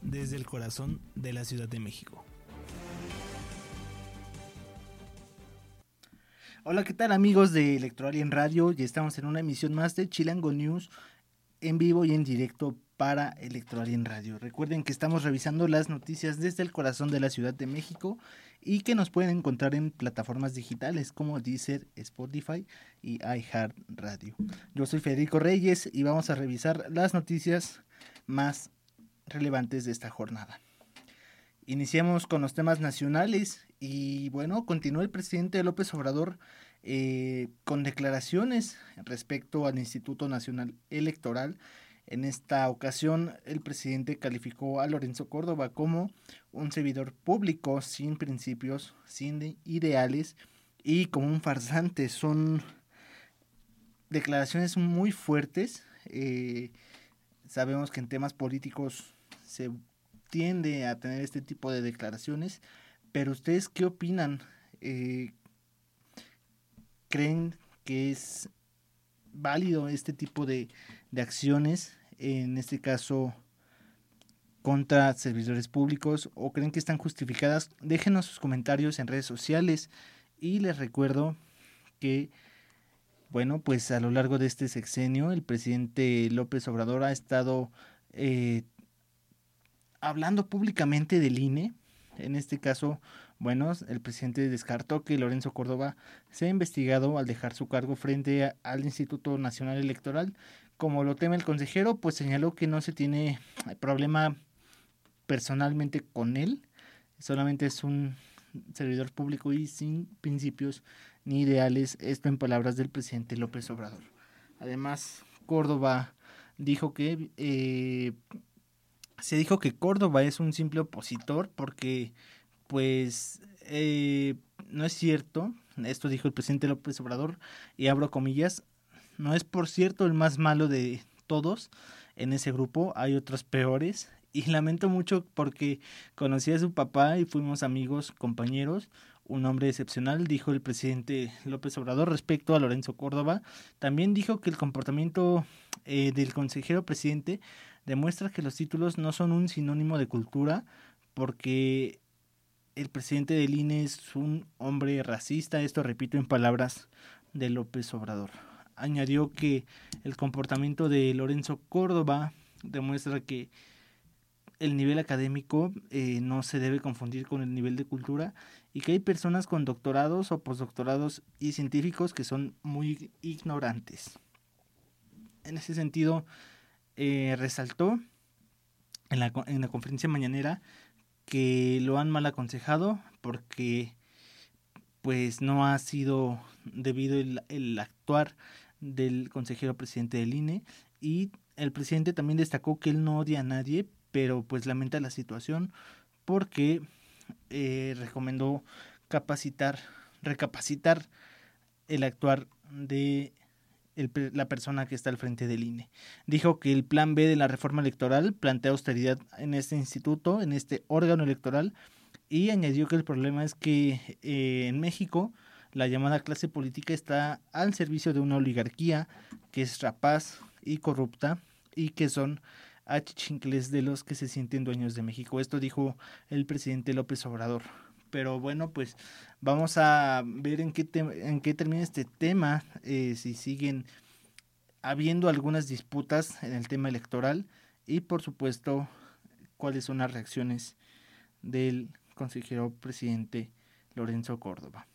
Desde el corazón de la Ciudad de México. Hola, ¿qué tal amigos de Electoral Radio? Ya estamos en una emisión más de Chilango News en vivo y en directo para Electoral Radio. Recuerden que estamos revisando las noticias desde el corazón de la Ciudad de México y que nos pueden encontrar en plataformas digitales como Deezer, Spotify y iHeartRadio. Yo soy Federico Reyes y vamos a revisar las noticias más relevantes de esta jornada. Iniciamos con los temas nacionales y bueno, continúa el presidente López Obrador eh, con declaraciones respecto al Instituto Nacional Electoral. En esta ocasión, el presidente calificó a Lorenzo Córdoba como un servidor público sin principios, sin ideales y como un farsante. Son declaraciones muy fuertes. Eh, sabemos que en temas políticos se tiende a tener este tipo de declaraciones, pero ustedes qué opinan? Eh, ¿Creen que es válido este tipo de, de acciones, en este caso contra servidores públicos, o creen que están justificadas? Déjenos sus comentarios en redes sociales y les recuerdo que bueno, pues a lo largo de este sexenio el presidente López Obrador ha estado eh, hablando públicamente del INE. En este caso, bueno, el presidente descartó que Lorenzo Córdoba sea investigado al dejar su cargo frente al Instituto Nacional Electoral. Como lo teme el consejero, pues señaló que no se tiene problema personalmente con él, solamente es un servidor público y sin principios ni ideales, esto en palabras del presidente López Obrador. Además, Córdoba dijo que eh, se dijo que Córdoba es un simple opositor porque pues eh, no es cierto, esto dijo el presidente López Obrador y abro comillas, no es por cierto el más malo de todos en ese grupo, hay otros peores y lamento mucho porque conocí a su papá y fuimos amigos, compañeros, un hombre excepcional, dijo el presidente López Obrador respecto a Lorenzo Córdoba. También dijo que el comportamiento eh, del consejero presidente demuestra que los títulos no son un sinónimo de cultura porque el presidente del INE es un hombre racista, esto repito en palabras de López Obrador. Añadió que el comportamiento de Lorenzo Córdoba demuestra que el nivel académico eh, no se debe confundir con el nivel de cultura y que hay personas con doctorados o postdoctorados y científicos que son muy ignorantes. En ese sentido, eh, resaltó en la, en la conferencia mañanera que lo han mal aconsejado porque pues no ha sido debido el, el, actuar del consejero presidente del INE y el presidente también destacó que él no odia a nadie pero pues lamenta la situación porque eh, recomendó capacitar recapacitar el actuar de la persona que está al frente del INE. Dijo que el plan B de la reforma electoral plantea austeridad en este instituto, en este órgano electoral, y añadió que el problema es que eh, en México la llamada clase política está al servicio de una oligarquía que es rapaz y corrupta y que son achichincles de los que se sienten dueños de México. Esto dijo el presidente López Obrador pero bueno, pues vamos a ver en qué, en qué termina este tema, eh, si siguen habiendo algunas disputas en el tema electoral y por supuesto cuáles son las reacciones del consejero presidente Lorenzo Córdoba.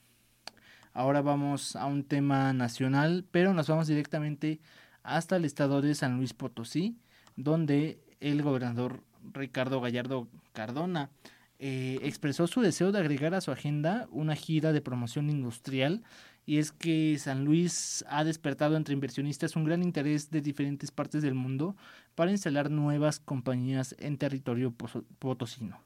Ahora vamos a un tema nacional, pero nos vamos directamente hasta el estado de San Luis Potosí, donde el gobernador Ricardo Gallardo Cardona eh, expresó su deseo de agregar a su agenda una gira de promoción industrial y es que San Luis ha despertado entre inversionistas un gran interés de diferentes partes del mundo para instalar nuevas compañías en territorio potosino.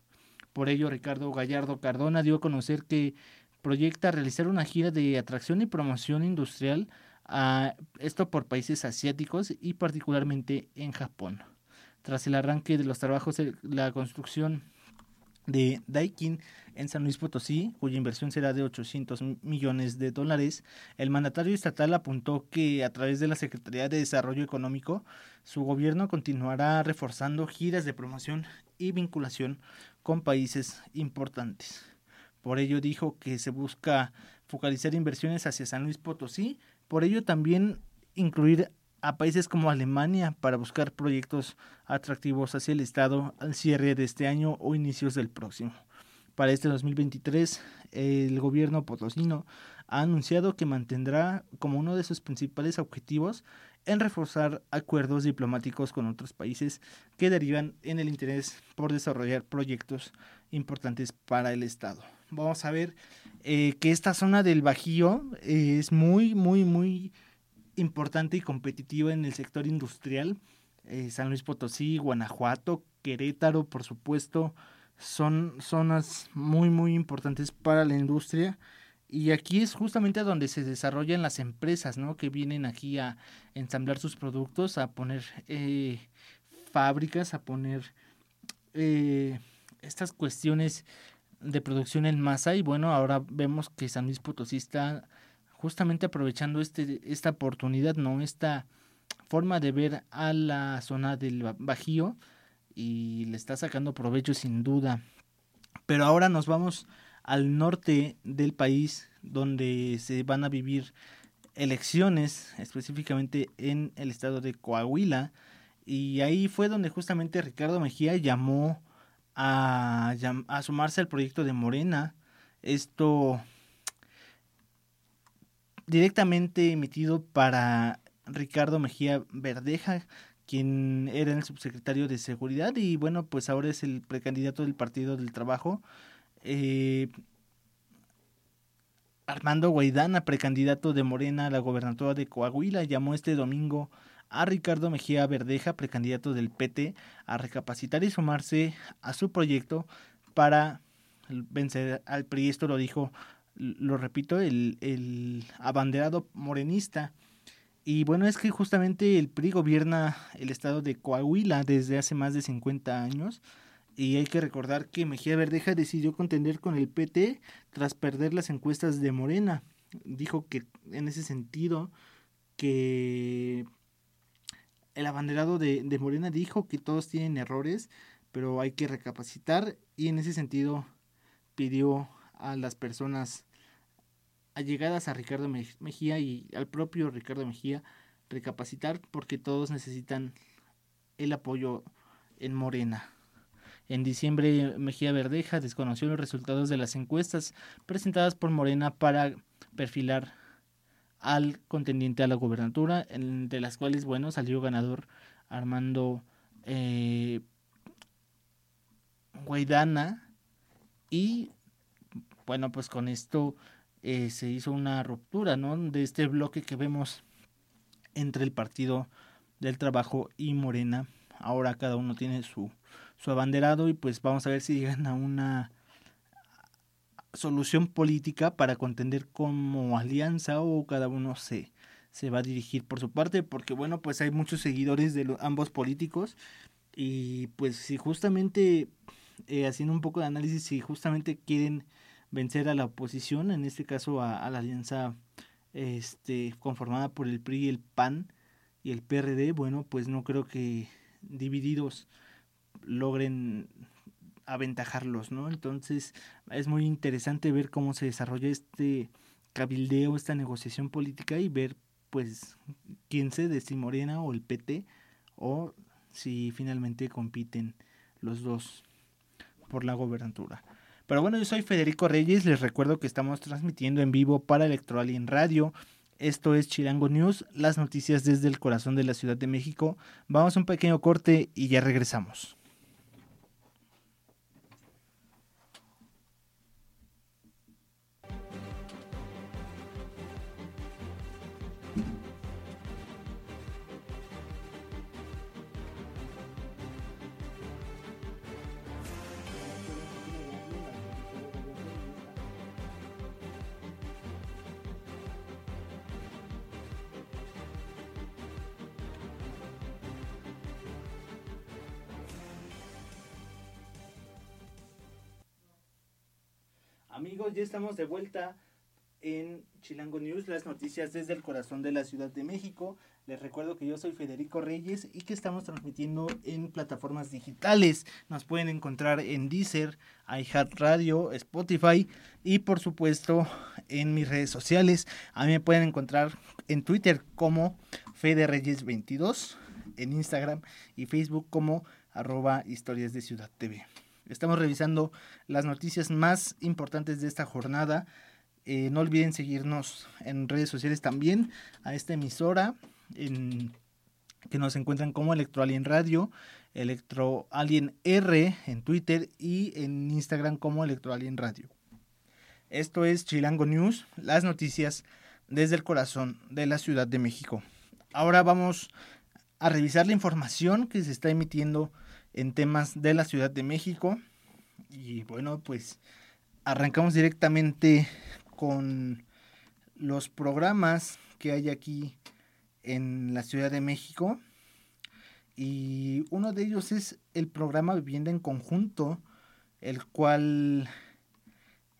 Por ello, Ricardo Gallardo Cardona dio a conocer que proyecta realizar una gira de atracción y promoción industrial, a esto por países asiáticos y particularmente en Japón. Tras el arranque de los trabajos la construcción de Daikin en San Luis Potosí, cuya inversión será de 800 millones de dólares, el mandatario estatal apuntó que a través de la Secretaría de Desarrollo Económico, su gobierno continuará reforzando giras de promoción y vinculación con países importantes. Por ello dijo que se busca focalizar inversiones hacia San Luis Potosí, por ello también incluir a países como Alemania para buscar proyectos atractivos hacia el Estado al cierre de este año o inicios del próximo. Para este 2023, el gobierno potosino ha anunciado que mantendrá como uno de sus principales objetivos en reforzar acuerdos diplomáticos con otros países que derivan en el interés por desarrollar proyectos importantes para el Estado. Vamos a ver eh, que esta zona del Bajío es muy, muy, muy importante y competitiva en el sector industrial. Eh, San Luis Potosí, Guanajuato, Querétaro, por supuesto, son zonas muy muy importantes para la industria y aquí es justamente donde se desarrollan las empresas, ¿no? Que vienen aquí a ensamblar sus productos, a poner eh, fábricas, a poner eh, estas cuestiones de producción en masa y bueno, ahora vemos que San Luis Potosí está justamente aprovechando este, esta oportunidad, ¿no? Esta forma de ver a la zona del Bajío y le está sacando provecho sin duda. Pero ahora nos vamos al norte del país donde se van a vivir elecciones, específicamente en el estado de Coahuila. Y ahí fue donde justamente Ricardo Mejía llamó a, a sumarse al proyecto de Morena. Esto directamente emitido para Ricardo Mejía Verdeja, quien era el subsecretario de Seguridad y bueno, pues ahora es el precandidato del Partido del Trabajo. Eh, Armando Guaidana, precandidato de Morena a la gobernatura de Coahuila, llamó este domingo a Ricardo Mejía Verdeja, precandidato del PT, a recapacitar y sumarse a su proyecto para vencer al PRI. Esto lo dijo, lo repito, el, el abanderado morenista. Y bueno, es que justamente el PRI gobierna el estado de Coahuila desde hace más de 50 años. Y hay que recordar que Mejía Verdeja decidió contender con el PT tras perder las encuestas de Morena. Dijo que en ese sentido que el abanderado de, de Morena dijo que todos tienen errores, pero hay que recapacitar y en ese sentido pidió a las personas allegadas a Ricardo Mejía y al propio Ricardo Mejía recapacitar porque todos necesitan el apoyo en Morena. En diciembre, Mejía Verdeja desconoció los resultados de las encuestas presentadas por Morena para perfilar al contendiente a la gobernatura, de las cuales, bueno, salió ganador Armando eh, Guaidana. Y bueno, pues con esto eh, se hizo una ruptura ¿no? de este bloque que vemos entre el Partido del Trabajo y Morena. Ahora cada uno tiene su, su abanderado y pues vamos a ver si llegan a una solución política para contender como alianza o cada uno se, se va a dirigir por su parte porque bueno pues hay muchos seguidores de ambos políticos y pues si justamente eh, haciendo un poco de análisis si justamente quieren vencer a la oposición, en este caso a, la alianza este, conformada por el PRI, el PAN y el PRD, bueno, pues no creo que divididos logren aventajarlos, ¿no? Entonces es muy interesante ver cómo se desarrolla este cabildeo, esta negociación política y ver pues quién se si Morena o el PT o si finalmente compiten los dos por la gobernatura. Pero bueno, yo soy Federico Reyes, les recuerdo que estamos transmitiendo en vivo para en Radio. Esto es Chilango News, las noticias desde el corazón de la Ciudad de México. Vamos a un pequeño corte y ya regresamos. Ya estamos de vuelta en Chilango News, las noticias desde el corazón de la Ciudad de México. Les recuerdo que yo soy Federico Reyes y que estamos transmitiendo en plataformas digitales. Nos pueden encontrar en Deezer, iHeartRadio, Spotify y por supuesto en mis redes sociales. A mí me pueden encontrar en Twitter como Fede Reyes 22, en Instagram y Facebook como arroba historias de Ciudad TV. Estamos revisando las noticias más importantes de esta jornada. Eh, no olviden seguirnos en redes sociales también a esta emisora que nos encuentran como Electroalien Radio, Electroalien R en Twitter y en Instagram como Electroalien Radio. Esto es Chilango News, las noticias desde el corazón de la Ciudad de México. Ahora vamos a revisar la información que se está emitiendo en temas de la Ciudad de México. Y bueno, pues arrancamos directamente con los programas que hay aquí en la Ciudad de México. Y uno de ellos es el programa Vivienda en Conjunto, el cual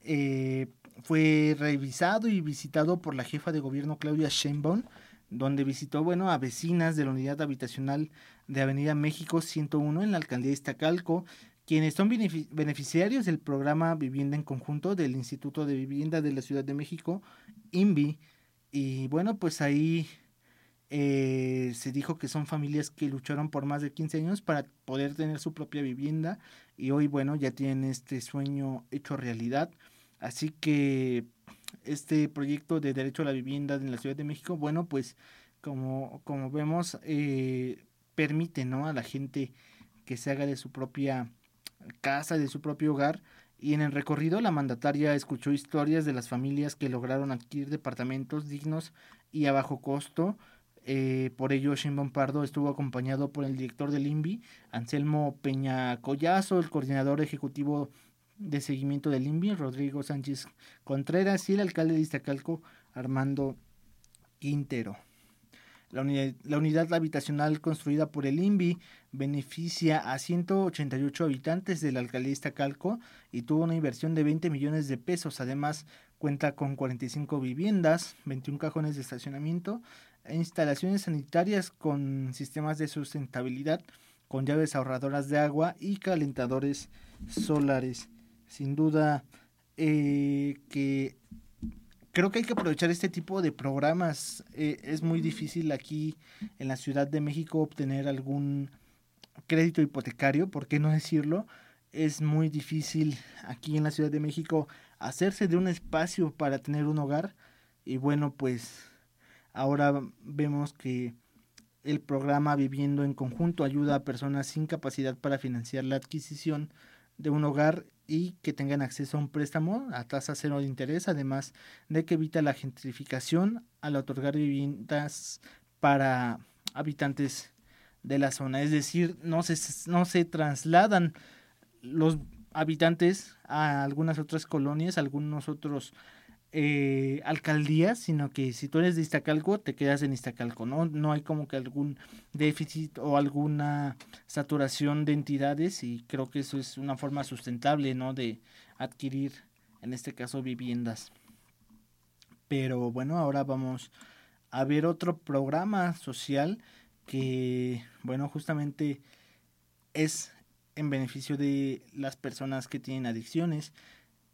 eh, fue revisado y visitado por la jefa de gobierno Claudia Sheinbaum, donde visitó, bueno, a vecinas de la unidad habitacional de Avenida México 101 en la alcaldía de Iztacalco, quienes son beneficiarios del programa Vivienda en Conjunto del Instituto de Vivienda de la Ciudad de México, INVI. Y bueno, pues ahí eh, se dijo que son familias que lucharon por más de 15 años para poder tener su propia vivienda y hoy, bueno, ya tienen este sueño hecho realidad. Así que este proyecto de derecho a la vivienda en la Ciudad de México, bueno, pues como, como vemos, eh, permite ¿no? a la gente que se haga de su propia casa, de su propio hogar. Y en el recorrido la mandataria escuchó historias de las familias que lograron adquirir departamentos dignos y a bajo costo. Eh, por ello, Sheinbaum Pardo estuvo acompañado por el director del INVI, Anselmo Peña Collazo, el coordinador ejecutivo de seguimiento del INVI, Rodrigo Sánchez Contreras, y el alcalde de Iztacalco, Armando Quintero. La unidad, habitacional construida por el INVI beneficia a 188 habitantes de la alcaldía Calco y tuvo una inversión de 20 millones de pesos. Además, cuenta con 45 viviendas, 21 cajones de estacionamiento e instalaciones sanitarias con sistemas de sustentabilidad, con llaves ahorradoras de agua y calentadores solares. Sin duda eh, que creo que hay que aprovechar este tipo de programas. Eh, es muy difícil aquí en la Ciudad de México obtener algún crédito hipotecario, ¿por qué no decirlo? Es muy difícil aquí en la Ciudad de México hacerse de un espacio para tener un hogar. Y bueno, pues ahora vemos que el programa Viviendo en Conjunto ayuda a personas sin capacidad para financiar la adquisición de un hogar y que tengan acceso a un préstamo a tasa cero de interés, además de que evita la gentrificación al otorgar viviendas para habitantes de la zona. Es decir, no se, no se trasladan los habitantes a algunas otras colonias, algunos otros eh, alcaldías, sino que si tú eres de Iztacalco, te quedas en Iztacalco, ¿no? No hay como que algún déficit o alguna saturación de entidades y creo que eso es una forma sustentable, ¿no? De adquirir, en este caso, viviendas. Pero bueno, ahora vamos a ver otro programa social que, bueno, justamente es en beneficio de las personas que tienen adicciones.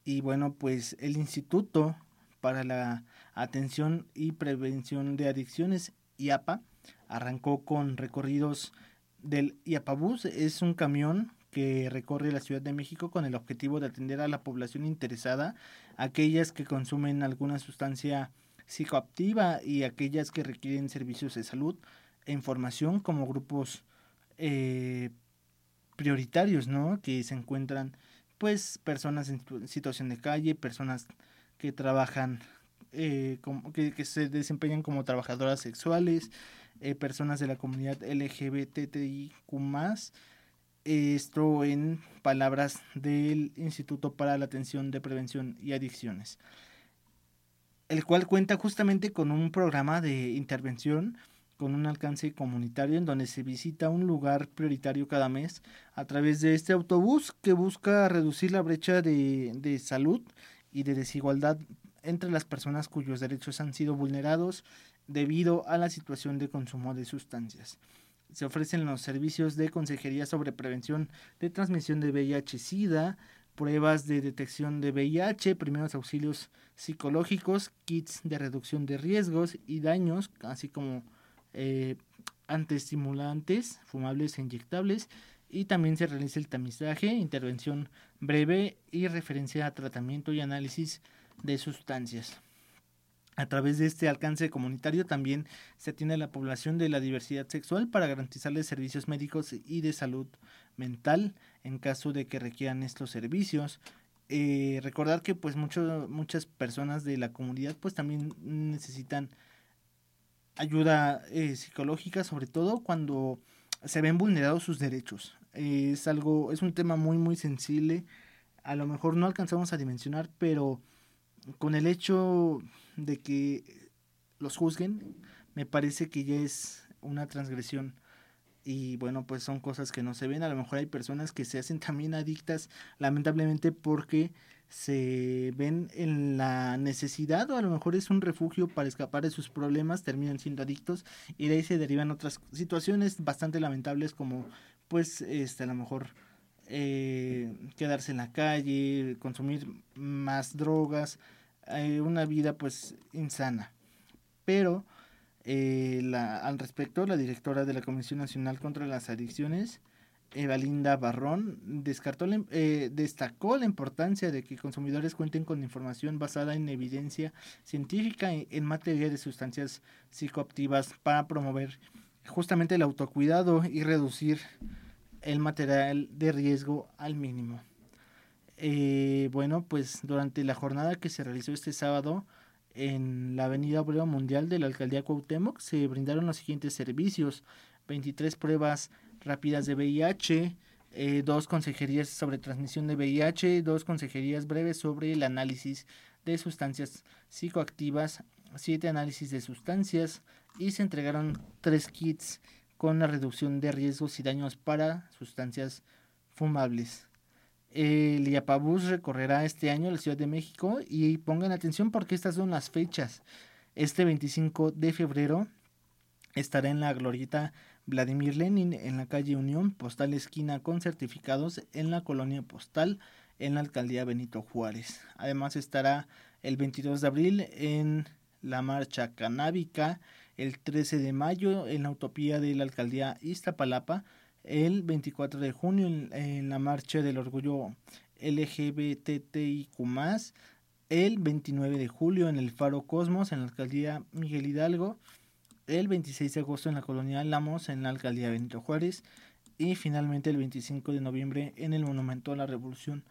Y bueno, pues el instituto para la Atención y Prevención de Adicciones, IAPA, arrancó con recorridos del IAPABUS. Es un camión que recorre la Ciudad de México con el objetivo de atender a la población interesada, aquellas que consumen alguna sustancia psicoactiva y aquellas que requieren servicios de salud e información como grupos eh, prioritarios, ¿no? Que se encuentran, pues, personas en situación de calle, personas que trabajan, eh, como, que, se desempeñan como trabajadoras sexuales, eh, personas de la comunidad LGBTIQ esto en palabras del Instituto para la Atención de Prevención y Adicciones, el cual cuenta justamente con un programa de intervención con un alcance comunitario en donde se visita un lugar prioritario cada mes a través de este autobús que busca reducir la brecha de, de salud y de desigualdad entre las personas cuyos derechos han sido vulnerados debido a la situación de consumo de sustancias. Se ofrecen los servicios de consejería sobre prevención de transmisión de VIH-Sida, pruebas de detección de VIH, primeros auxilios psicológicos, kits de reducción de riesgos y daños, así como eh, antiestimulantes, fumables e inyectables, y también se realiza el tamizaje, intervención breve y referencia a tratamiento y análisis de sustancias. A través de este alcance comunitario también se atiende a la población de la diversidad sexual para garantizarles servicios médicos y de salud mental en caso de que requieran estos servicios. Eh, recordar que pues muchas personas de la comunidad pues también necesitan ayuda eh, psicológica sobre todo cuando se ven vulnerados sus derechos es algo es un tema muy muy sensible a lo mejor no alcanzamos a dimensionar pero con el hecho de que los juzguen, me parece que ya es una transgresión. Y bueno, pues son cosas que no se ven. A lo mejor hay personas que se hacen también adictas, lamentablemente, porque se ven en la necesidad o a lo mejor es un refugio para escapar de sus problemas, terminan siendo adictos y de ahí se derivan otras situaciones bastante lamentables como pues este a lo mejor eh, quedarse en la calle, consumir más drogas, eh, una vida pues insana. Pero eh, la, al respecto, la directora de la Comisión Nacional contra las Adicciones, Evalinda Barrón, descartó destacó la importancia de que consumidores cuenten con información basada en evidencia científica en materia de sustancias psicoactivas para promover justamente el autocuidado y reducir el material de riesgo al mínimo. Eh, bueno, pues durante la jornada que se realizó este sábado en la Avenida Obrero Mundial de la Alcaldía Cuauhtémoc se brindaron los siguientes servicios: 23 pruebas rápidas de VIH, eh, dos consejerías sobre transmisión de VIH, dos consejerías breves sobre el análisis de sustancias psicoactivas, siete análisis de sustancias y se entregaron tres kits con la reducción de riesgos y daños para sustancias fumables. El IAPABUS recorrerá este año la Ciudad de México y pongan atención porque estas son las fechas. Este 25 de febrero estará en la glorieta Vladimir Lenin en la calle Unión, postal esquina con certificados en la colonia postal en la alcaldía Benito Juárez. Además estará el 22 de abril en la marcha canábica, el 13 de mayo en la utopía de la alcaldía Iztapalapa, el 24 de junio en, la marcha del orgullo LGBTIQ+, el 29 de julio en el Faro Cosmos en la alcaldía Miguel Hidalgo, el 26 de agosto en la colonia Lamos en la alcaldía Benito Juárez y finalmente el 25 de noviembre en el Monumento a la Revolución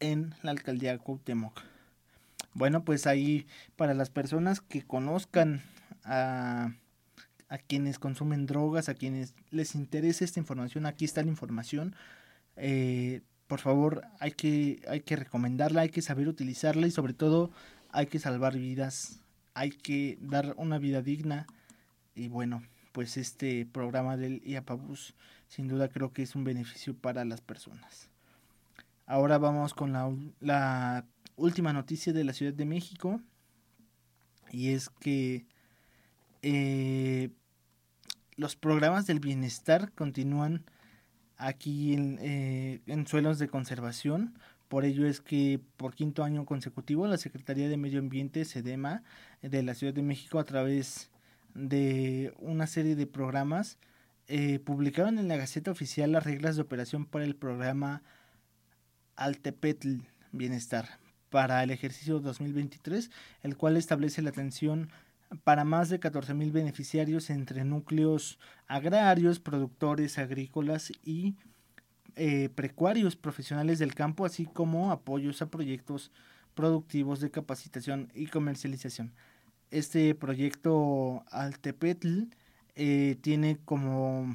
en la alcaldía Cuauhtémoc. Bueno, pues ahí para las personas que conozcan a, quienes consumen drogas, a quienes les interese esta información, aquí está la información. Eh, por favor, hay que, hay que recomendarla, hay que saber utilizarla y sobre todo hay que salvar vidas, hay que dar una vida digna. Y bueno, pues este programa del IAPABUS sin duda creo que es un beneficio para las personas. Ahora vamos con la, la última noticia de la Ciudad de México y es que eh, los programas del bienestar continúan aquí eh, en, suelos de conservación. Por ello es que por quinto año consecutivo la Secretaría de Medio Ambiente, SEDEMA, de la Ciudad de México, a través de una serie de programas, eh, publicaron en la Gaceta Oficial las reglas de operación para el programa Altepetl Bienestar para el ejercicio 2023, el cual establece la atención para más de 14.000 beneficiarios entre núcleos agrarios, productores agrícolas y eh, precuarios profesionales del campo, así como apoyos a proyectos productivos de capacitación y comercialización. Este proyecto Altepetl eh, tiene como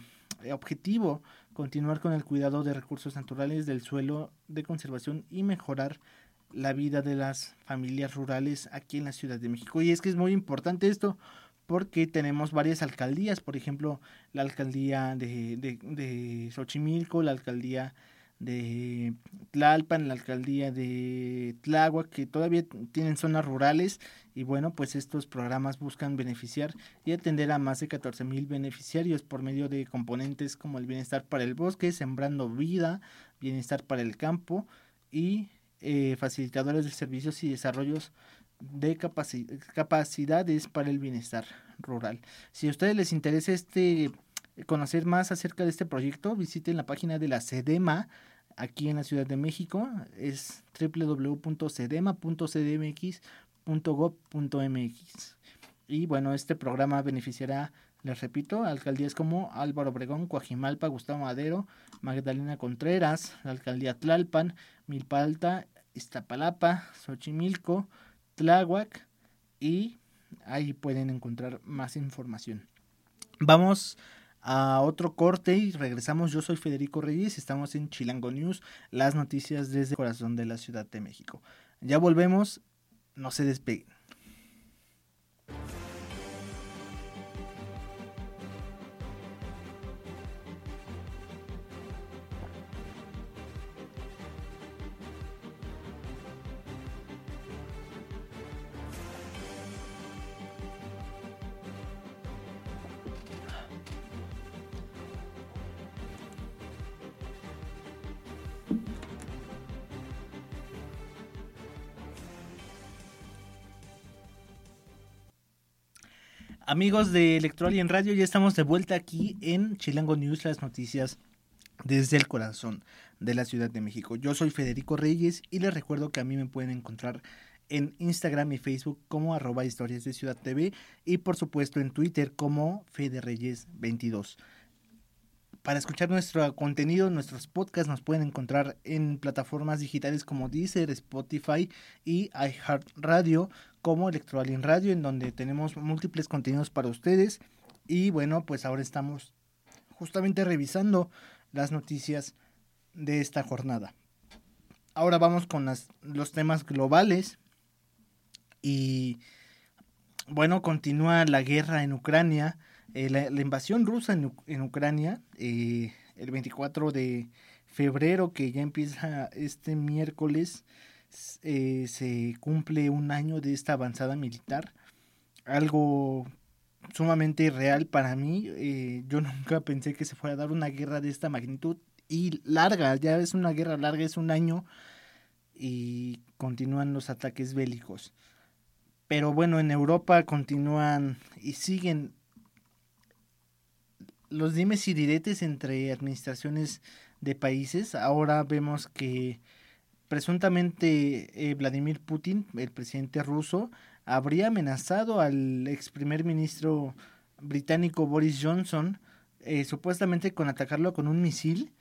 objetivo continuar con el cuidado de recursos naturales del suelo de conservación y mejorar la vida de las familias rurales aquí en la Ciudad de México. Y es que es muy importante esto porque tenemos varias alcaldías, por ejemplo, la alcaldía de, de, Xochimilco, la alcaldía de Tlalpan, la alcaldía de Tláhuac, que todavía tienen zonas rurales y bueno, pues estos programas buscan beneficiar y atender a más de 14 mil beneficiarios por medio de componentes como el bienestar para el bosque, sembrando vida, bienestar para el campo y eh, facilitadores de servicios y desarrollos de capacidades para el bienestar rural. Si a ustedes les interesa este conocer más acerca de este proyecto, visiten la página de la SEDEMA aquí en la Ciudad de México. Es www.cedema.cdmx.gov.mx. Y bueno, este programa beneficiará, les repito, alcaldías como Álvaro Obregón, Coajimalpa, Gustavo Madero, Magdalena Contreras, la alcaldía Tlalpan, Milpa Alta, Iztapalapa, Xochimilco, Tláhuac y ahí pueden encontrar más información. Vamos a otro corte y regresamos. Yo soy Federico Reyes, estamos en Chilango News, las noticias desde el corazón de la Ciudad de México. Ya volvemos, no se despeguen. Amigos de Electoral y en Radio, ya estamos de vuelta aquí en Chilango News, las noticias desde el corazón de la Ciudad de México. Yo soy Federico Reyes y les recuerdo que a mí me pueden encontrar en Instagram y Facebook como arroba historias de Ciudad TV y por supuesto en Twitter como Fede Reyes 22 para escuchar nuestro contenido, nuestros podcasts nos pueden encontrar en plataformas digitales como Deezer, Spotify y iHeartRadio como Electroalien Radio, en donde tenemos múltiples contenidos para ustedes. Y bueno, pues ahora estamos justamente revisando las noticias de esta jornada. Ahora vamos con los temas globales. Y bueno, continúa la guerra en Ucrania. Eh, la, invasión rusa en, Ucrania, eh, el 24 de febrero, que ya empieza este miércoles, eh, se cumple un año de esta avanzada militar. Algo sumamente real para mí. yo nunca pensé que se fuera a dar una guerra de esta magnitud y larga, ya es una guerra larga, es un año y continúan los ataques bélicos. Pero bueno, en Europa continúan y siguen los dimes y diretes entre administraciones de países. Ahora vemos que presuntamente eh, Vladimir Putin, el presidente ruso, habría amenazado al ex primer ministro británico Boris Johnson, eh, supuestamente con atacarlo con un misil.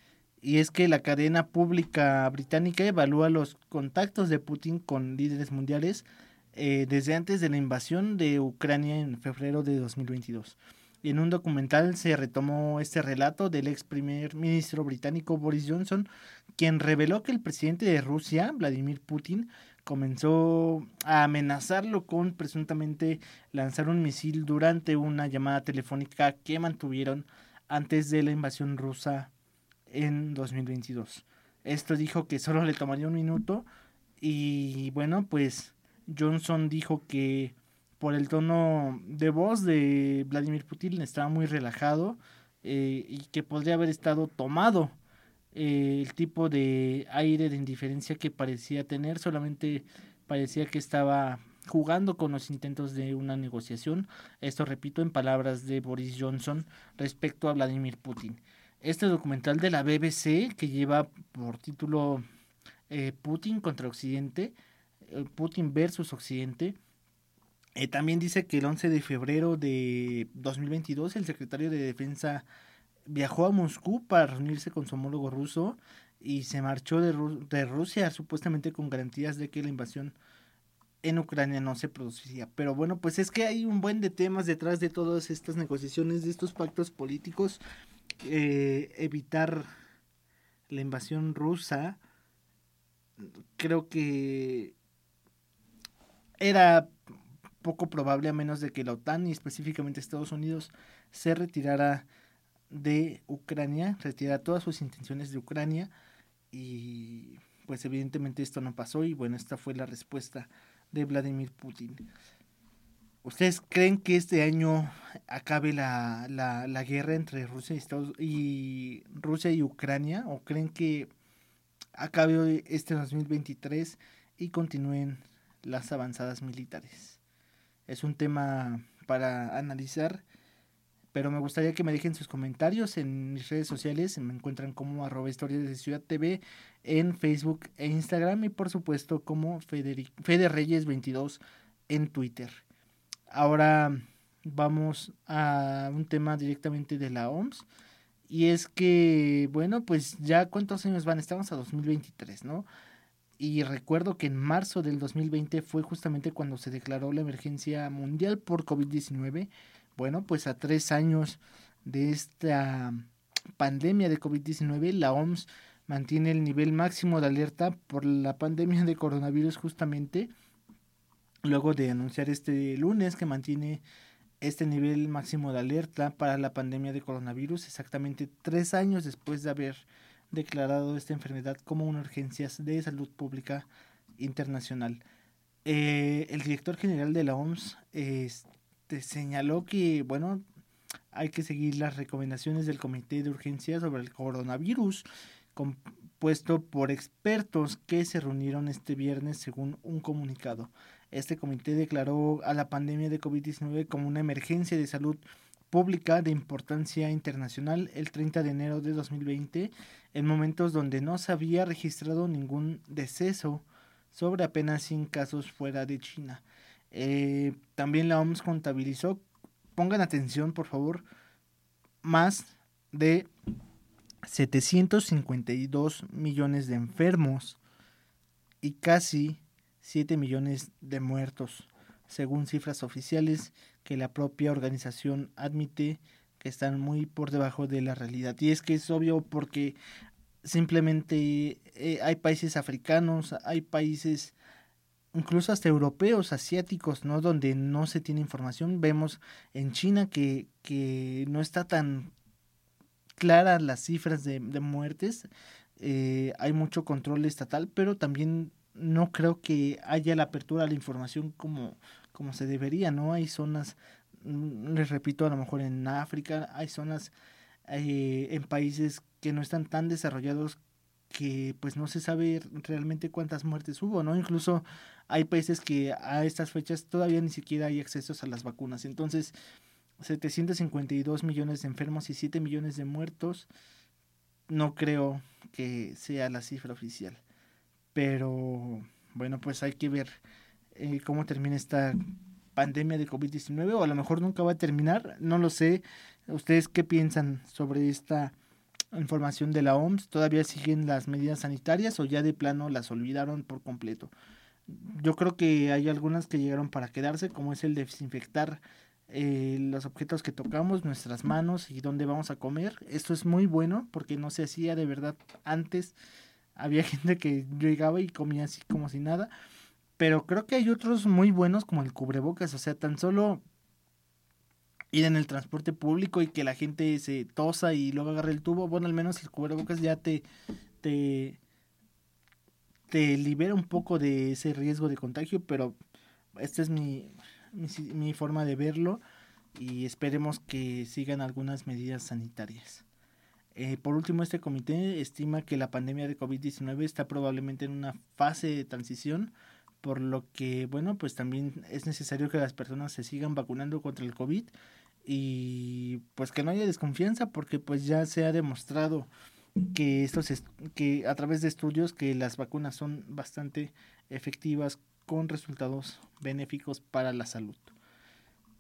Y es que la cadena pública británica evalúa los contactos de Putin con líderes mundiales eh, desde antes de la invasión de Ucrania en febrero de 2022 y en un documental se retomó este relato del ex primer ministro británico Boris Johnson, quien reveló que el presidente de Rusia, Vladimir Putin, comenzó a amenazarlo con presuntamente lanzar un misil durante una llamada telefónica que mantuvieron antes de la invasión rusa en 2022. Esto dijo que solo le tomaría un minuto y bueno, pues Johnson dijo que por el tono de voz de Vladimir Putin estaba muy relajado eh, y que podría haber estado tomado eh, el tipo de aire de indiferencia que parecía tener, solamente parecía que estaba jugando con los intentos de una negociación, esto repito en palabras de Boris Johnson respecto a Vladimir Putin. Este documental de la BBC que lleva por título eh, Putin contra Occidente, Putin versus Occidente, eh, también dice que el 11 de febrero de 2022 el secretario de Defensa viajó a Moscú para reunirse con su homólogo ruso y se marchó de, Rusia supuestamente con garantías de que la invasión en Ucrania no se produciría. Pero bueno, pues es que hay un buen de temas detrás de todas estas negociaciones, de estos pactos políticos. Eh, evitar la invasión rusa, creo que era poco probable a menos de que la OTAN y específicamente Estados Unidos se retirara de Ucrania, retirara todas sus intenciones de Ucrania y pues evidentemente esto no pasó y bueno, esta fue la respuesta de Vladimir Putin. ¿Ustedes creen que este año acabe la, la, guerra entre Rusia y, Estados, y Rusia y Ucrania? ¿O creen que acabe este 2023 y continúen las avanzadas militares? Es un tema para analizar, pero me gustaría que me dejen sus comentarios en mis redes sociales. Me encuentran como arroba historias de Ciudad TV en Facebook e Instagram y por supuesto como Fede Reyes 22 en Twitter. Ahora vamos a un tema directamente de la OMS. Y es que, bueno, pues ya cuántos años van, estamos a 2023, ¿no? Y recuerdo que en marzo del 2020 fue justamente cuando se declaró la emergencia mundial por COVID-19. Bueno, pues a tres años de esta pandemia de COVID-19, la OMS mantiene el nivel máximo de alerta por la pandemia de coronavirus justamente luego de anunciar este lunes que mantiene este nivel máximo de alerta para la pandemia de coronavirus, exactamente tres años después de haber declarado esta enfermedad como una urgencia de salud pública internacional. Eh, el director general de la OMS este, señaló que, bueno, hay que seguir las recomendaciones del Comité de Urgencia sobre el coronavirus, compuesto por expertos que se reunieron este viernes según un comunicado. Este comité declaró a la pandemia de COVID-19 como una emergencia de salud pública de importancia internacional el 30 de enero de 2020, en momentos donde no se había registrado ningún deceso sobre apenas 100 casos fuera de China. Eh, también la OMS contabilizó, pongan atención por favor, más de 752 millones de enfermos y casi 7 millones de muertos, según cifras oficiales que la propia organización admite que están muy por debajo de la realidad. Y es que es obvio porque simplemente eh, hay países africanos, hay países incluso hasta europeos, asiáticos, ¿no? Donde no se tiene información. Vemos en China que, que no está tan clara las cifras de, de muertes. Eh, hay mucho control estatal, pero también no creo que haya la apertura a la información como, como se debería, ¿no? Hay zonas, mm, les repito, a lo mejor en África, hay zonas eh, en países que no están tan desarrollados que pues no se sabe realmente cuántas muertes hubo, ¿no? Incluso hay países que a estas fechas todavía ni siquiera hay accesos a las vacunas. Entonces, 752 millones de enfermos y 7 millones de muertos, no creo que sea la cifra oficial. Pero bueno, pues hay que ver eh, cómo termina esta pandemia de COVID-19 o a lo mejor nunca va a terminar, no lo sé. ¿Ustedes qué piensan sobre esta información de la OMS? ¿Todavía siguen las medidas sanitarias o ya de plano las olvidaron por completo? Yo creo que hay algunas que llegaron para quedarse, como es el desinfectar eh, los objetos que tocamos, nuestras manos y dónde vamos a comer. Esto es muy bueno porque no se hacía de verdad antes había gente que llegaba y comía así como si nada. Pero creo que hay otros muy buenos como el cubrebocas. O sea, tan solo ir en el transporte público y que la gente se tosa y luego agarre el tubo. Bueno, al menos el cubrebocas ya te, te, te libera un poco de ese riesgo de contagio. Pero esta es mi, mi, mi forma de verlo. Y esperemos que sigan algunas medidas sanitarias. Eh, por último, este comité estima que la pandemia de COVID-19 está probablemente en una fase de transición, por lo que, bueno, pues también es necesario que las personas se sigan vacunando contra el COVID y pues que no haya desconfianza porque pues ya se ha demostrado que estos que a través de estudios que las vacunas son bastante efectivas con resultados benéficos para la salud.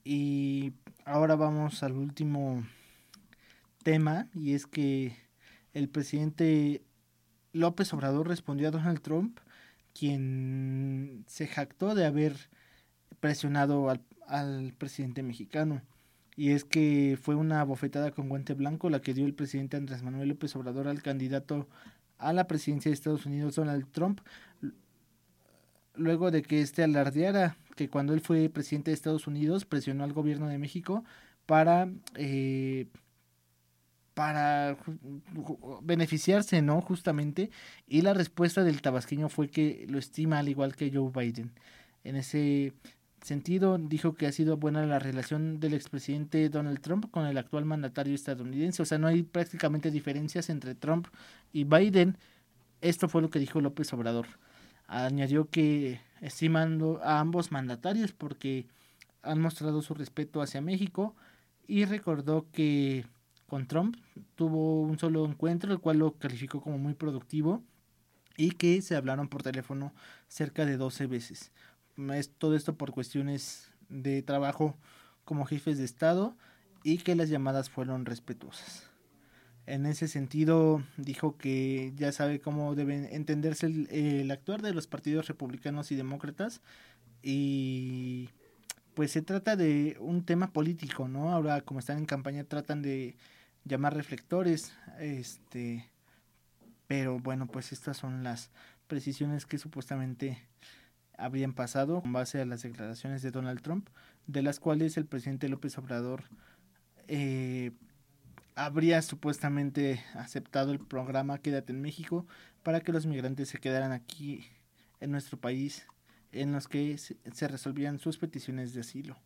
Y ahora vamos al último tema y es que el presidente López Obrador respondió a Donald Trump, quien se jactó de haber presionado al, al, presidente mexicano. Y es que fue una bofetada con guante blanco la que dio el presidente Andrés Manuel López Obrador al candidato a la presidencia de Estados Unidos, Donald Trump, luego de que éste alardeara que cuando él fue presidente de Estados Unidos presionó al gobierno de México para eh, para beneficiarse, ¿no? Justamente. Y la respuesta del tabasqueño fue que lo estima al igual que Joe Biden. En ese sentido, dijo que ha sido buena la relación del expresidente Donald Trump con el actual mandatario estadounidense. O sea, no hay prácticamente diferencias entre Trump y Biden. Esto fue lo que dijo López Obrador. Añadió que estiman a ambos mandatarios porque han mostrado su respeto hacia México y recordó que con Trump tuvo un solo encuentro, el cual lo calificó como muy productivo y que se hablaron por teléfono cerca de 12 veces. Es todo esto por cuestiones de trabajo como jefes de Estado y que las llamadas fueron respetuosas. En ese sentido, dijo que ya sabe cómo debe entenderse el, el actuar de los partidos republicanos y demócratas y pues se trata de un tema político, ¿no? Ahora como están en campaña tratan de llamar reflectores, este, pero bueno, pues estas son las precisiones que supuestamente habrían pasado con base a las declaraciones de Donald Trump, de las cuales el presidente López Obrador eh, habría supuestamente aceptado el programa Quédate en México para que los migrantes se quedaran aquí en nuestro país en los que se resolvían sus peticiones de asilo.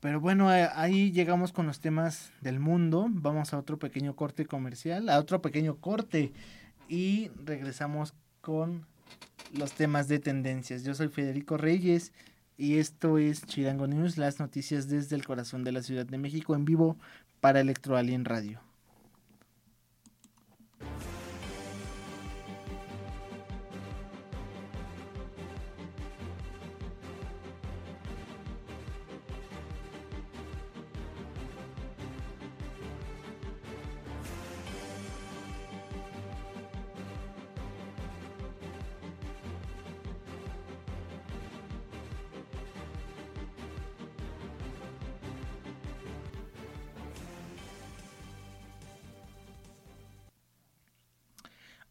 Pero bueno, ahí llegamos con los temas del mundo. Vamos a otro pequeño corte comercial, a otro pequeño corte y regresamos con los temas de tendencias. Yo soy Federico Reyes y esto es Chirango News, las noticias desde el corazón de la Ciudad de México en vivo para Electro Alien Radio.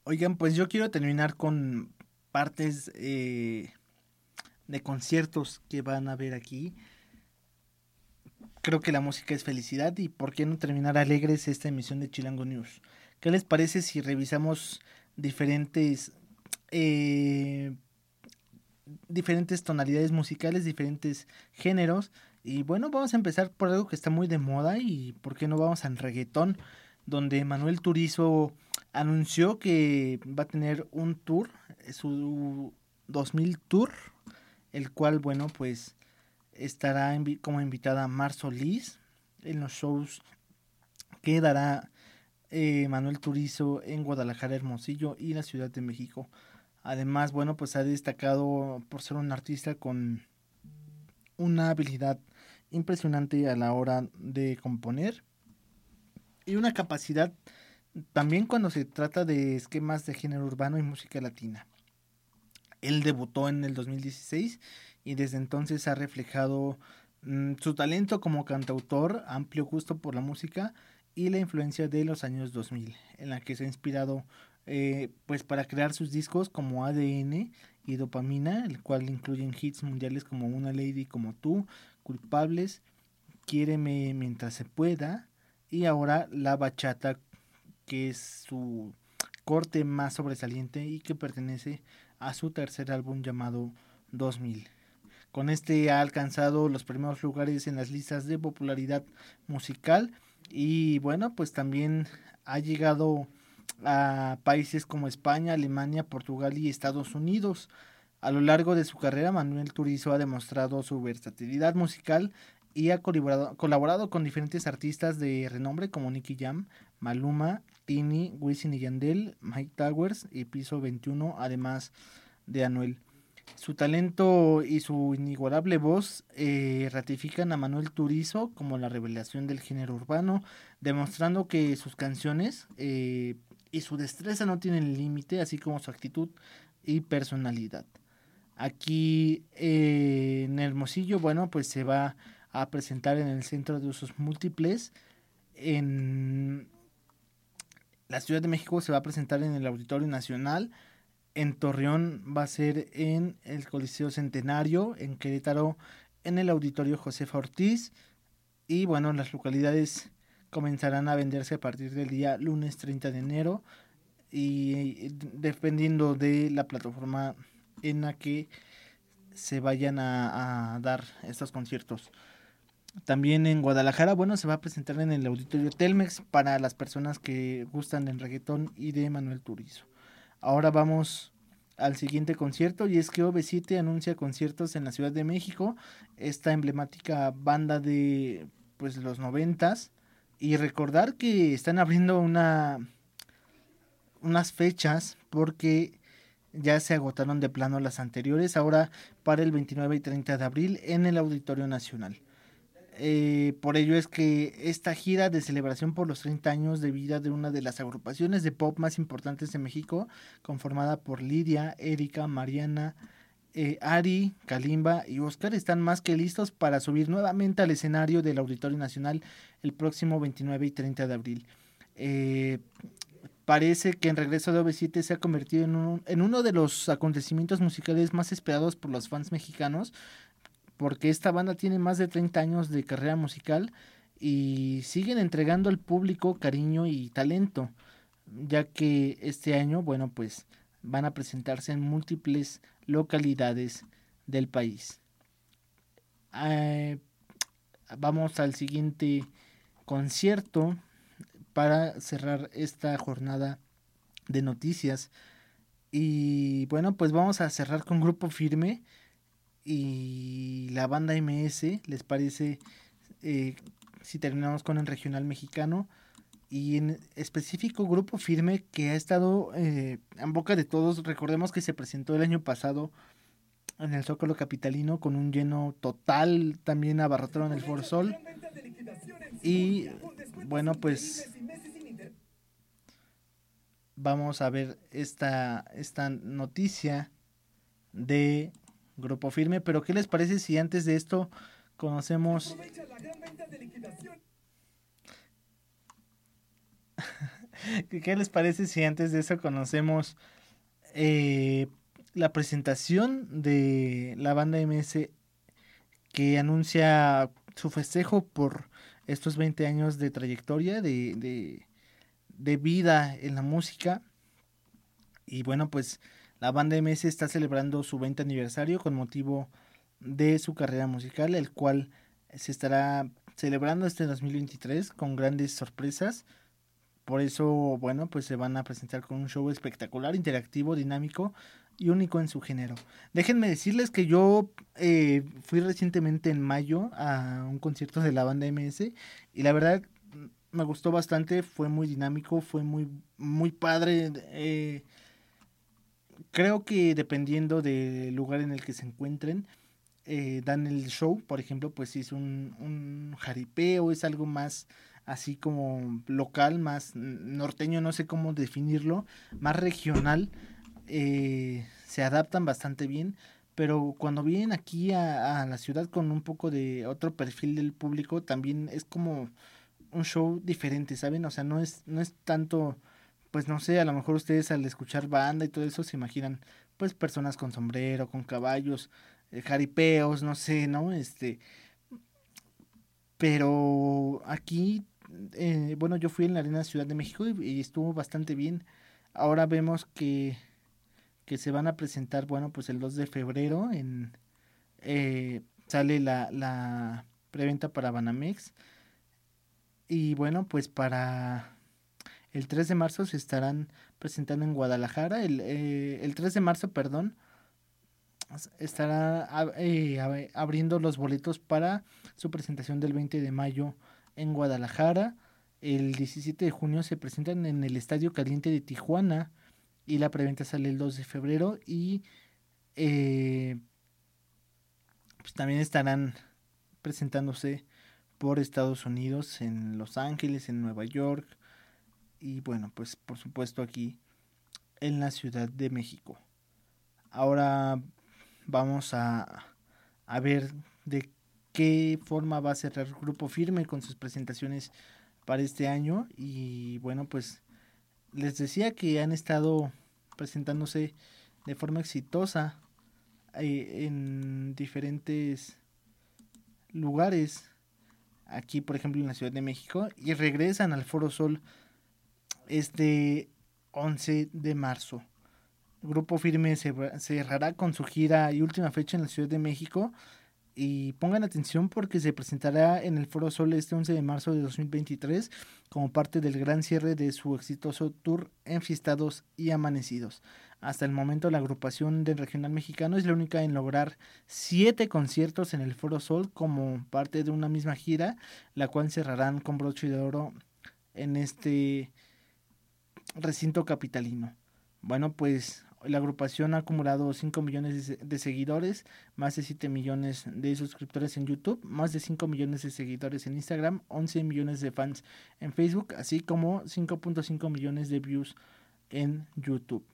Oigan, pues yo quiero terminar con partes eh, de conciertos que van a ver aquí. Creo que la música es felicidad y por qué no terminar alegres esta emisión de Chilango News. ¿Qué les parece si revisamos diferentes eh, diferentes tonalidades musicales, diferentes géneros? Y bueno, vamos a empezar por algo que está muy de moda y por qué no vamos al reggaetón, donde Manuel Turizo anunció que va a tener un tour, su 2000 Tour, el cual, bueno, pues estará como invitada Mar Solís en los shows que dará eh, Manuel Turizo en Guadalajara, Hermosillo y la Ciudad de México. Además, bueno, pues ha destacado por ser un artista con una habilidad impresionante a la hora de componer y una capacidad también cuando se trata de esquemas de género urbano y música latina. Él debutó en el 2016 y desde entonces ha reflejado mm, su talento como cantautor, amplio gusto por la música y la influencia de los años 2000, en la que se ha inspirado eh, pues para crear sus discos como ADN y Dopamina, el cual incluyen hits mundiales como Una Lady como tú, Culpables, Quiéreme mientras se pueda y ahora La Bachata que es su corte más sobresaliente y que pertenece a su tercer álbum llamado 2000. Con este ha alcanzado los primeros lugares en las listas de popularidad musical y bueno, pues también ha llegado a países como España, Alemania, Portugal y Estados Unidos. A lo largo de su carrera, Manuel Turizo ha demostrado su versatilidad musical y ha colaborado, colaborado con diferentes artistas de renombre como Nicky Jam, Maluma, Tini, Wisin y Yandel, Mike Towers y Piso 21, además de Anuel. Su talento y su inigualable voz eh, ratifican a Manuel Turizo como la revelación del género urbano, demostrando que sus canciones eh, y su destreza no tienen límite, así como su actitud y personalidad. Aquí eh, en Hermosillo, bueno, pues se va a presentar en el Centro de Usos Múltiples en la Ciudad de México se va a presentar en el Auditorio Nacional. En Torreón va a ser en el Coliseo Centenario. En Querétaro en el Auditorio Josefa Ortiz. Y bueno, las localidades comenzarán a venderse a partir del día lunes 30 de enero y dependiendo de la plataforma en la que se vayan a, dar estos conciertos. También en Guadalajara, bueno, se va a presentar en el auditorio Telmex para las personas que gustan del reggaetón y de Manuel Turizo. Ahora vamos al siguiente concierto y es que OV7 anuncia conciertos en la Ciudad de México, esta emblemática banda de pues los noventas y recordar que están abriendo una unas fechas porque ya se agotaron de plano las anteriores, ahora para el 29 y 30 de abril en el Auditorio Nacional. Eh, por ello es que esta gira de celebración por los 30 años de vida de una de las agrupaciones de pop más importantes de México, conformada por Lidia, Erika, Mariana, eh, Ari, Kalimba y Oscar, están más que listos para subir nuevamente al escenario del Auditorio Nacional el próximo 29 y 30 de abril. Eh, parece que en Regreso de OV7 se ha convertido en, en uno de los acontecimientos musicales más esperados por los fans mexicanos, porque esta banda tiene más de 30 años de carrera musical y siguen entregando al público cariño y talento, ya que este año, bueno, pues van a presentarse en múltiples localidades del país. Eh, vamos al siguiente concierto para cerrar esta jornada de noticias. Y bueno, pues vamos a cerrar con Grupo Firme y la banda MS, ¿les parece eh, si terminamos con el regional mexicano? Y en específico Grupo Firme que ha estado eh, en boca de todos. Recordemos que se presentó el año pasado en el Zócalo Capitalino con un lleno total, también abarrotaron el Foro Sol. Y bueno, pues vamos a ver esta, esta noticia de Grupo Firme. Pero ¿qué les parece si antes de esto conocemos... ¿Qué les parece si antes de eso conocemos eh, la presentación de la banda MS que anuncia su festejo por estos 20 años de trayectoria, de, de, de vida en la música? Y bueno, pues la banda MS está celebrando su 20 aniversario con motivo de su carrera musical, el cual se estará celebrando este 2023 con grandes sorpresas. Por eso, bueno, pues se van a presentar con un show espectacular, interactivo, dinámico y único en su género. Déjenme decirles que yo eh, fui recientemente en mayo a un concierto de la banda MS y la verdad me gustó bastante, fue muy dinámico, fue muy, muy padre. Eh, creo que dependiendo del lugar en el que se encuentren, eh, dan el show, por ejemplo, pues si es un, un jaripeo, es algo más así como local, más norteño, no sé cómo definirlo, más regional, eh, se adaptan bastante bien, pero cuando vienen aquí a, a, la ciudad con un poco de otro perfil del público, también es como un show diferente, ¿saben? O sea, no es, no es tanto pues no sé, a lo mejor ustedes al escuchar banda y todo eso se imaginan pues personas con sombrero, con caballos, eh, jaripeos, no sé, ¿no? Este, pero aquí, eh, bueno, yo fui en la Arena Ciudad de México y, estuvo bastante bien. Ahora vemos que, que se van a presentar, bueno, pues el 2 de febrero en, eh, sale la, la preventa para Banamex. Y bueno, pues para el 3 de marzo se estarán presentando en Guadalajara. El, eh, el 3 de marzo, perdón, estará eh, abriendo los boletos para su presentación del 20 de mayo en Guadalajara. El 17 de junio se presentan en el Estadio Caliente de Tijuana y la preventa sale el 2 de febrero y eh, pues también estarán presentándose por Estados Unidos en Los Ángeles, en Nueva York, y bueno, pues por supuesto aquí en la Ciudad de México. Ahora vamos a, a ver de qué forma va a cerrar el Grupo Firme con sus presentaciones para este año. Y bueno, pues les decía que han estado presentándose de forma exitosa eh, en diferentes lugares aquí por ejemplo en la Ciudad de México y regresan al Foro Sol este 11 de marzo. Grupo Firme cerrará con su gira y última fecha en la Ciudad de México y pongan atención porque se presentará en el Foro Sol este 11 de marzo de 2023 como parte del gran cierre de su exitoso tour Enfiestados y Amanecidos. Hasta el momento la agrupación del regional mexicano es la única en lograr siete conciertos en el Foro Sol como parte de una misma gira, la cual cerrarán con broche de oro en este recinto capitalino. Bueno, pues la agrupación ha acumulado 5 millones de seguidores, más de 7 millones de suscriptores en YouTube, más de 5 millones de seguidores en Instagram, 11 millones de fans en Facebook, así como 5.5 millones de views en YouTube.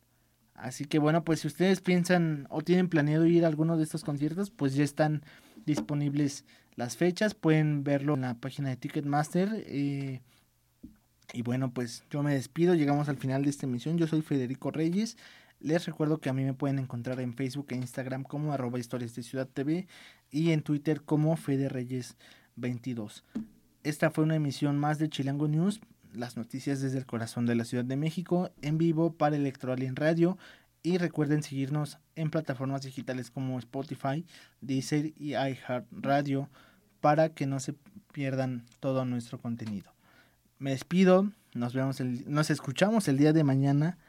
Así que bueno, pues si ustedes piensan o tienen planeado ir a alguno de estos conciertos, pues ya están disponibles las fechas, pueden verlo en la página de Ticketmaster. Eh, y bueno, pues yo me despido, llegamos al final de esta emisión. Yo soy Federico Reyes. Les recuerdo que a mí me pueden encontrar en Facebook e Instagram como arroba historias de Ciudad TV y en Twitter como Fede Reyes 22. Esta fue una emisión más de Chilango News, las noticias desde el corazón de la Ciudad de México, en vivo para Electroalien Radio. Y recuerden seguirnos en plataformas digitales como Spotify, Deezer y iHeartRadio para que no se pierdan todo nuestro contenido. Me despido, nos vemos nos escuchamos el día de mañana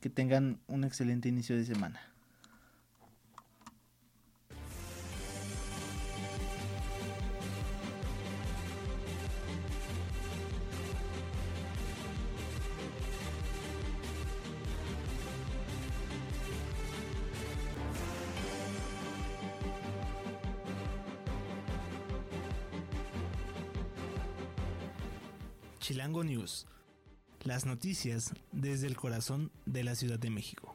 que tengan un excelente inicio de semana. Chilango News las noticias desde el corazón de la Ciudad de México.